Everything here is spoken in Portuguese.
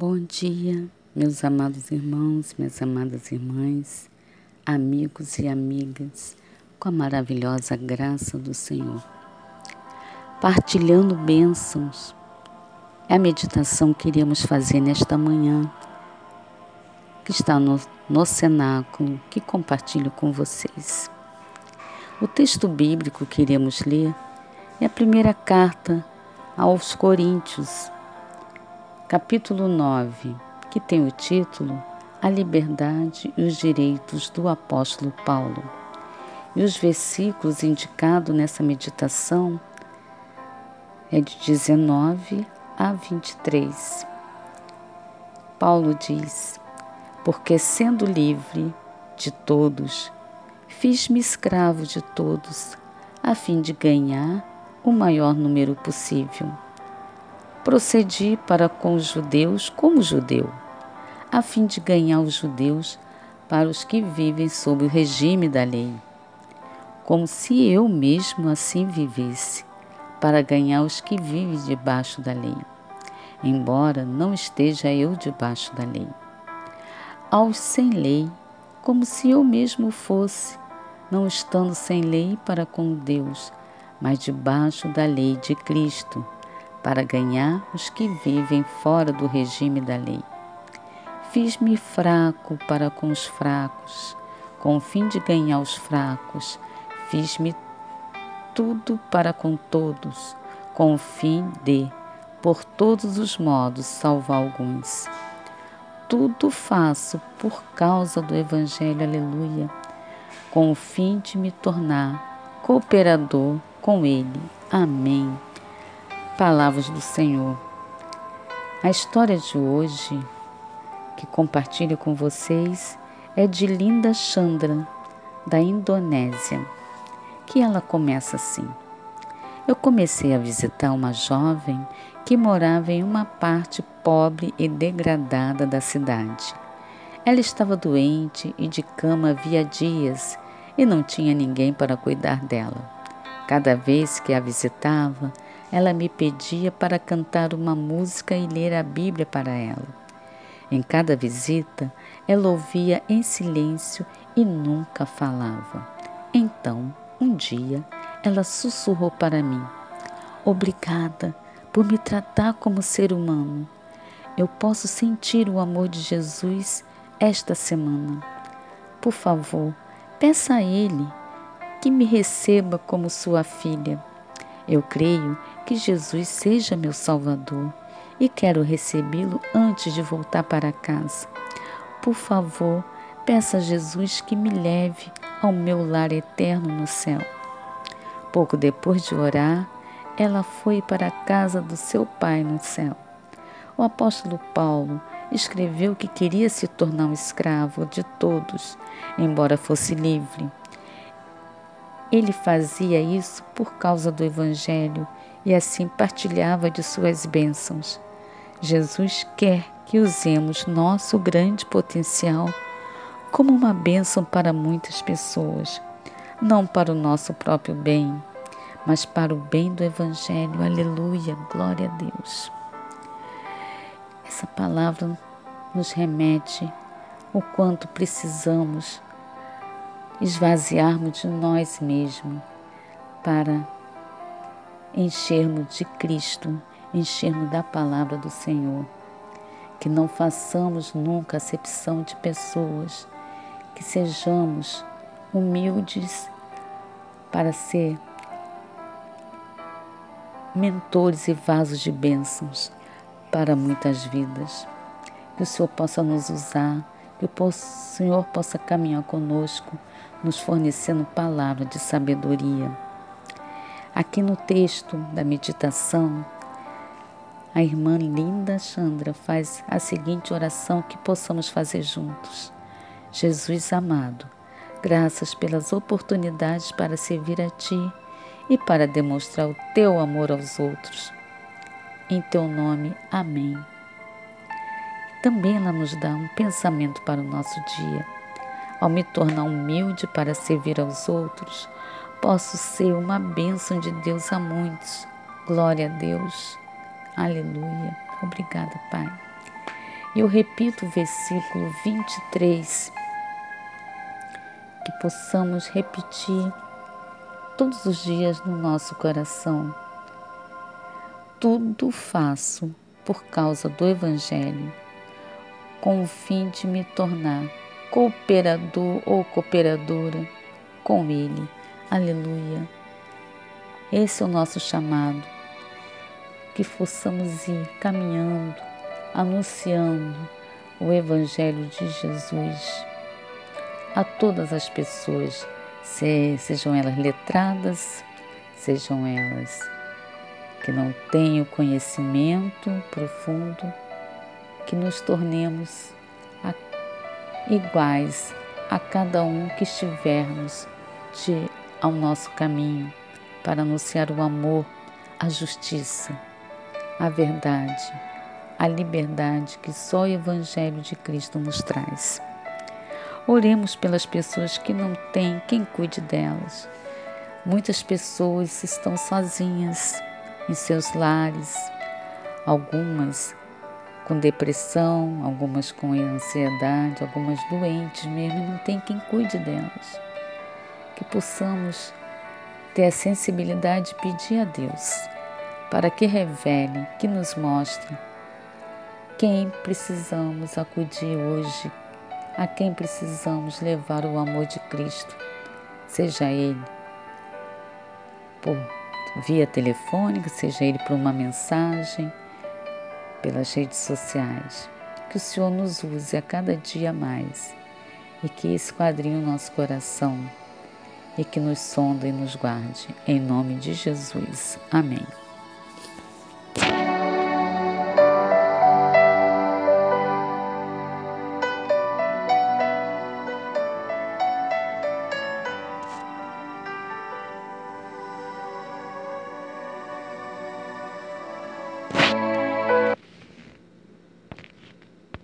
Bom dia, meus amados irmãos, minhas amadas irmãs, amigos e amigas, com a maravilhosa graça do Senhor. Partilhando bênçãos é a meditação que iremos fazer nesta manhã, que está no, no cenáculo, que compartilho com vocês. O texto bíblico que iremos ler é a primeira carta aos Coríntios, capítulo 9, que tem o título A Liberdade e os Direitos do Apóstolo Paulo. E os versículos indicados nessa meditação é de 19 a 23. Paulo diz: Porque sendo livre de todos, fiz-me escravo de todos, a fim de ganhar o maior número possível procedi para com os judeus como judeu, a fim de ganhar os judeus para os que vivem sob o regime da lei, como se eu mesmo assim vivesse, para ganhar os que vivem debaixo da lei, embora não esteja eu debaixo da lei. Aos sem lei, como se eu mesmo fosse, não estando sem lei para com Deus, mas debaixo da lei de Cristo para ganhar os que vivem fora do regime da lei. Fiz-me fraco para com os fracos, com o fim de ganhar os fracos. Fiz-me tudo para com todos, com o fim de, por todos os modos, salvar alguns. Tudo faço por causa do Evangelho, aleluia, com o fim de me tornar cooperador com ele. Amém. Palavras do Senhor. A história de hoje que compartilho com vocês é de Linda Chandra, da Indonésia, que ela começa assim. Eu comecei a visitar uma jovem que morava em uma parte pobre e degradada da cidade. Ela estava doente e de cama havia dias e não tinha ninguém para cuidar dela. Cada vez que a visitava, ela me pedia para cantar uma música e ler a Bíblia para ela. Em cada visita, ela ouvia em silêncio e nunca falava. Então, um dia, ela sussurrou para mim: Obrigada por me tratar como ser humano. Eu posso sentir o amor de Jesus esta semana. Por favor, peça a Ele que me receba como sua filha. Eu creio que Jesus seja meu Salvador e quero recebê-lo antes de voltar para casa. Por favor, peça a Jesus que me leve ao meu lar eterno no céu. Pouco depois de orar, ela foi para a casa do seu pai no céu. O apóstolo Paulo escreveu que queria se tornar um escravo de todos, embora fosse livre. Ele fazia isso por causa do Evangelho e assim partilhava de suas bênçãos. Jesus quer que usemos nosso grande potencial como uma bênção para muitas pessoas, não para o nosso próprio bem, mas para o bem do Evangelho. Aleluia, glória a Deus. Essa palavra nos remete o quanto precisamos esvaziarmos de nós mesmos para enchermos de Cristo, enchermos da palavra do Senhor. Que não façamos nunca acepção de pessoas, que sejamos humildes para ser mentores e vasos de bênçãos para muitas vidas. Que o Senhor possa nos usar, que o Senhor possa caminhar conosco nos fornecendo palavra de sabedoria. Aqui no texto da meditação, a irmã Linda Chandra faz a seguinte oração que possamos fazer juntos. Jesus amado, graças pelas oportunidades para servir a Ti e para demonstrar o Teu amor aos outros. Em Teu nome, amém. Também ela nos dá um pensamento para o nosso dia ao me tornar humilde para servir aos outros, posso ser uma bênção de Deus a muitos. Glória a Deus. Aleluia. Obrigada, Pai. E eu repito o versículo 23, que possamos repetir todos os dias no nosso coração. Tudo faço por causa do Evangelho, com o fim de me tornar cooperador ou cooperadora com Ele. Aleluia. Esse é o nosso chamado, que possamos ir caminhando, anunciando o Evangelho de Jesus a todas as pessoas, sejam elas letradas, sejam elas que não tenham conhecimento profundo, que nos tornemos iguais a cada um que estivermos de, ao nosso caminho para anunciar o amor, a justiça, a verdade, a liberdade que só o Evangelho de Cristo nos traz. Oremos pelas pessoas que não têm quem cuide delas. Muitas pessoas estão sozinhas em seus lares, algumas com depressão, algumas com ansiedade, algumas doentes mesmo, e não tem quem cuide delas. Que possamos ter a sensibilidade de pedir a Deus para que revele, que nos mostre quem precisamos acudir hoje, a quem precisamos levar o amor de Cristo, seja ele por via telefônica, seja ele por uma mensagem, pelas redes sociais. Que o Senhor nos use a cada dia mais e que esquadrinhe o nosso coração e que nos sonda e nos guarde. Em nome de Jesus. Amém.